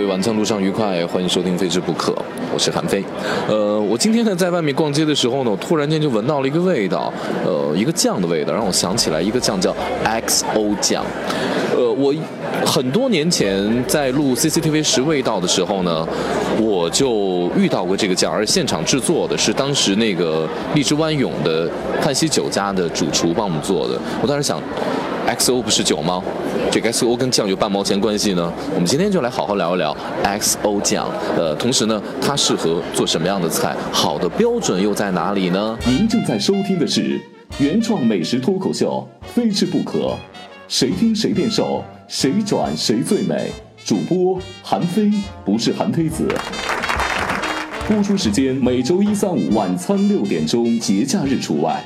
位晚餐路上愉快，欢迎收听《非吃不可》，我是韩飞。呃，我今天呢在外面逛街的时候呢，我突然间就闻到了一个味道，呃，一个酱的味道，让我想起来一个酱叫 XO 酱。呃，我很多年前在录 CCTV 十味道的时候呢，我就遇到过这个酱，而现场制作的是当时那个荔枝湾涌的泮溪酒家的主厨帮我们做的。我当时想，XO 不是酒吗？这个 XO 跟酱有半毛钱关系呢？我们今天就来好好聊一聊 XO 酱。呃，同时呢，它适合做什么样的菜？好的标准又在哪里呢？您正在收听的是原创美食脱口秀《非吃不可》，谁听谁变瘦，谁转谁最美。主播韩非，不是韩非子。播出时间每周一、三、五晚餐六点钟，节假日除外。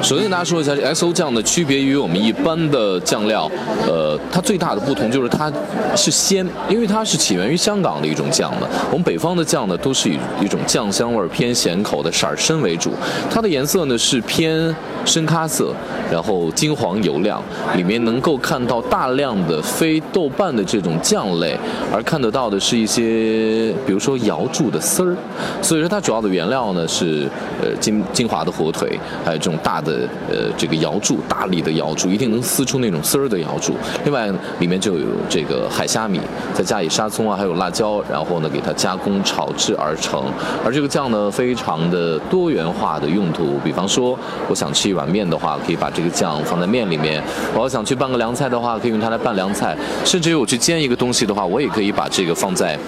首先跟大家说一下，这 XO 酱的区别于我们一般的酱料，呃，它最大的不同就是它是鲜，因为它是起源于香港的一种酱的。我们北方的酱呢，都是以一种酱香味偏咸口的色儿深为主，它的颜色呢是偏深咖色，然后金黄油亮，里面能够看到大量的非豆瓣的这种酱类，而看得到的是一些，比如说瑶柱的丝儿。所以说它主要的原料呢是呃金金华的火腿，还有这种大的。呃呃，这个瑶柱，大力的瑶柱，一定能撕出那种丝儿的瑶柱。另外，里面就有这个海虾米，再加以沙葱啊，还有辣椒，然后呢，给它加工炒制而成。而这个酱呢，非常的多元化的用途。比方说，我想吃一碗面的话，可以把这个酱放在面里面；我要想去拌个凉菜的话，可以用它来拌凉菜。甚至于我去煎一个东西的话，我也可以把这个放在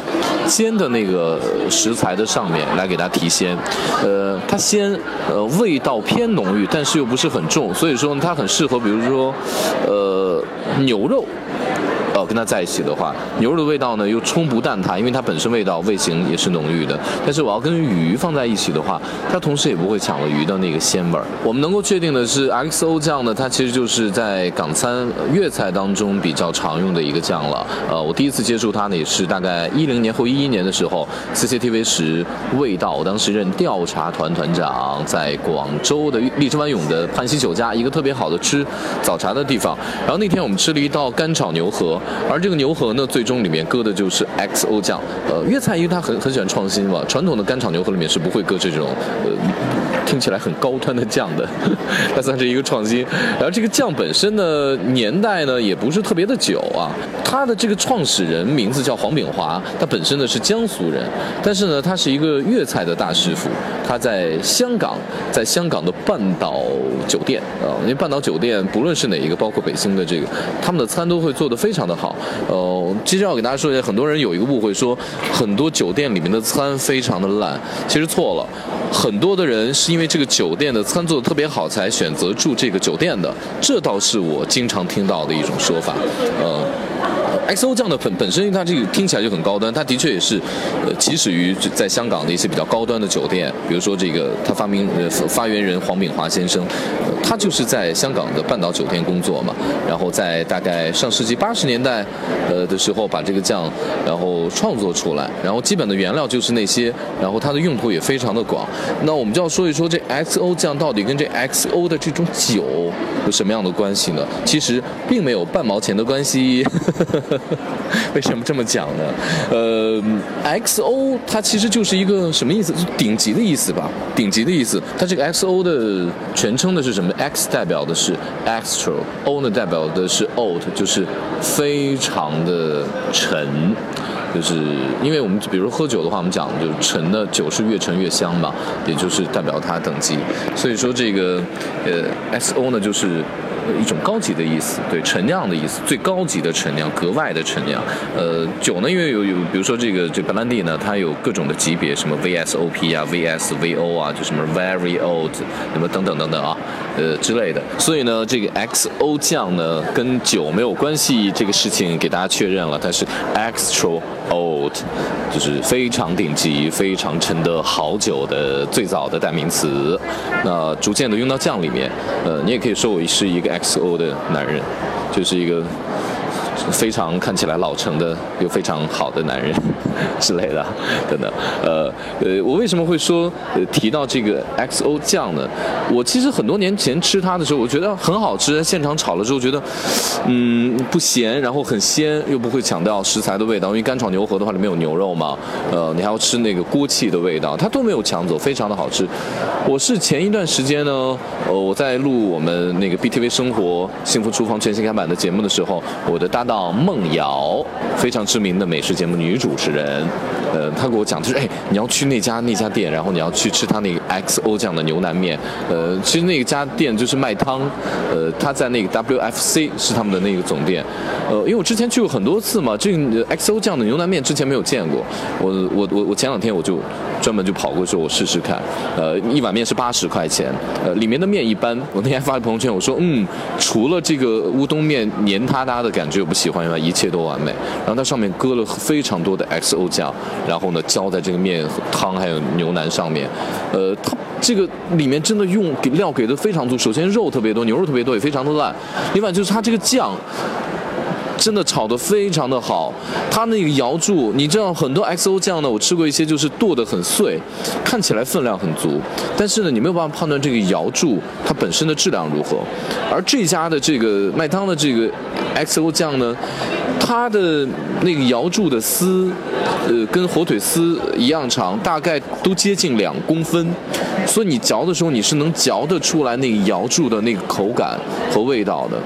煎的那个食材的上面来给它提鲜。呃，它鲜，呃，味道偏浓郁，但是。又不是很重，所以说它很适合，比如说，呃，牛肉。跟它在一起的话，牛肉的味道呢又冲不淡它，因为它本身味道味型也是浓郁的。但是我要跟鱼放在一起的话，它同时也不会抢了鱼的那个鲜味儿。我们能够确定的是，XO 酱呢，它其实就是在港餐粤菜当中比较常用的一个酱了。呃，我第一次接触它呢，也是大概一零年或一一年的时候，CCTV 十味道，我当时任调查团团长，在广州的荔枝湾涌的泮溪酒家，一个特别好的吃早茶的地方。然后那天我们吃了一道干炒牛河。而这个牛河呢，最终里面搁的就是 XO 酱。呃，粤菜因为它很很喜欢创新嘛，传统的干炒牛河里面是不会搁这种，呃，听起来很高端的酱的，它算是一个创新。然后这个酱本身呢，年代呢也不是特别的久啊。它的这个创始人名字叫黄炳华，他本身呢是江苏人，但是呢他是一个粤菜的大师傅。他在香港，在香港的半岛酒店啊，因为半岛酒店不论是哪一个，包括北京的这个，他们的餐都会做得非常的好。呃，其实要给大家说一下，很多人有一个误会，说很多酒店里面的餐非常的烂，其实错了。很多的人是因为这个酒店的餐做的特别好，才选择住这个酒店的，这倒是我经常听到的一种说法。呃。XO 酱的本本身，它这个听起来就很高端，它的确也是，呃，起始于在香港的一些比较高端的酒店，比如说这个它发明呃发源人黄炳华先生，他就是在香港的半岛酒店工作嘛，然后在大概上世纪八十年代，呃的时候把这个酱然后创作出来，然后基本的原料就是那些，然后它的用途也非常的广。那我们就要说一说这 XO 酱到底跟这 XO 的这种酒有什么样的关系呢？其实并没有半毛钱的关系。为什么这么讲呢？呃，XO 它其实就是一个什么意思？顶级的意思吧，顶级的意思。它这个 XO 的全称的是什么？X 代表的是 extra，O 呢代表的是 old，就是非常的沉。就是因为我们比如喝酒的话，我们讲就是陈的酒是越陈越香嘛，也就是代表它等级。所以说这个呃 XO 呢就是。一种高级的意思，对陈酿的意思，最高级的陈酿，格外的陈酿。呃，酒呢，因为有有，比如说这个这白兰地呢，它有各种的级别，什么 VSOP 啊，VSVO 啊，就什么 Very Old，什么等等等等啊，呃之类的。所以呢，这个 XO 酱呢，跟酒没有关系，这个事情给大家确认了，它是 Extra Old，就是非常顶级、非常沉的好酒的最早的代名词。那逐渐的用到酱里面，呃，你也可以说我是一个。XO 的男人，就是一个非常看起来老成的又非常好的男人。之类的等等。呃呃，我为什么会说呃提到这个 XO 酱呢？我其实很多年前吃它的时候，我觉得很好吃，现场炒了之后觉得嗯不咸，然后很鲜，又不会抢掉食材的味道，因为干炒牛河的话里面有牛肉嘛，呃，你还要吃那个锅气的味道，它都没有抢走，非常的好吃。我是前一段时间呢，呃，我在录我们那个 BTV 生活幸福厨房全新改版的节目的时候，我的搭档梦瑶，非常知名的美食节目女主持人，人呃，他给我讲，就是哎，你要去那家那家店，然后你要去吃他那个 XO 酱的牛腩面，呃，其实那家店就是卖汤，呃，他在那个 WFC 是他们的那个总店，呃，因为我之前去过很多次嘛，这个 XO 酱的牛腩面之前没有见过，我我我我前两天我就专门就跑过去我试试看，呃，一碗面是八十块钱，呃，里面的面一般，我那天发了朋友圈，我说嗯，除了这个乌冬面黏塌塌的感觉我不喜欢以外，一切都完美，然后它上面搁了非常多的 XO 肉酱，然后呢浇在这个面汤还有牛腩上面，呃，它这个里面真的用料给的非常足，首先肉特别多，牛肉特别多，也非常的烂，另外就是它这个酱。真的炒得非常的好，它那个瑶柱，你知道很多 XO 酱呢，我吃过一些就是剁得很碎，看起来分量很足，但是呢，你没有办法判断这个瑶柱它本身的质量如何。而这家的这个卖汤的这个 XO 酱呢，它的那个瑶柱的丝，呃，跟火腿丝一样长，大概都接近两公分，所以你嚼的时候你是能嚼得出来那个瑶柱的那个口感和味道的。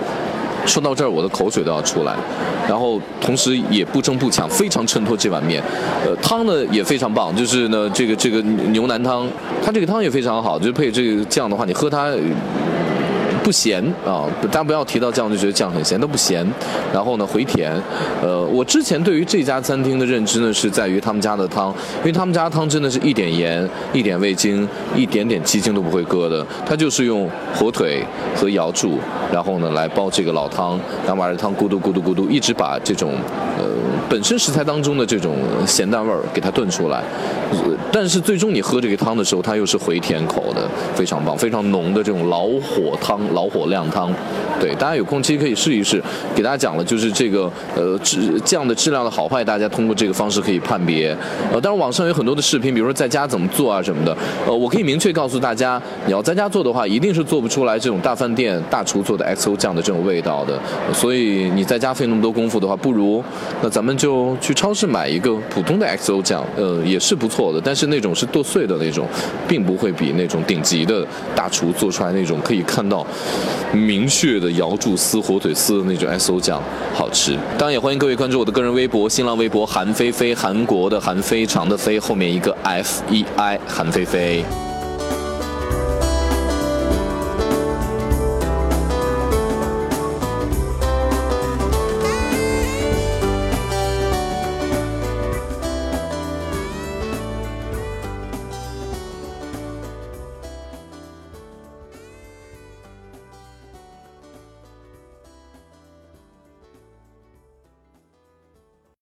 说到这儿，我的口水都要出来，然后同时也不争不抢，非常衬托这碗面。呃，汤呢也非常棒，就是呢这个这个牛腩汤，它这个汤也非常好，就配这个酱的话，你喝它。不咸啊，大家不要提到酱就觉得酱很咸，都不咸。然后呢，回甜。呃，我之前对于这家餐厅的认知呢，是在于他们家的汤，因为他们家汤真的是一点盐、一点味精、一点点鸡精都不会搁的，它就是用火腿和瑶柱，然后呢来煲这个老汤，然后把这汤咕嘟咕嘟咕嘟，一直把这种呃本身食材当中的这种咸淡味儿给它炖出来。但是最终你喝这个汤的时候，它又是回甜口的，非常棒，非常浓的这种老火汤。老火靓汤，对，大家有空其实可以试一试。给大家讲了，就是这个呃质酱的质量的好坏，大家通过这个方式可以判别。呃，当然网上有很多的视频，比如说在家怎么做啊什么的。呃，我可以明确告诉大家，你要在家做的话，一定是做不出来这种大饭店大厨做的 XO 酱的这种味道的。所以你在家费那么多功夫的话，不如那咱们就去超市买一个普通的 XO 酱，呃，也是不错的。但是那种是剁碎的那种，并不会比那种顶级的大厨做出来那种可以看到。明确的瑶柱丝、火腿丝的那种 XO 酱好吃，当然也欢迎各位关注我的个人微博、新浪微博韩菲菲，韩国的韩非常的非后面一个 F E I 韩菲菲。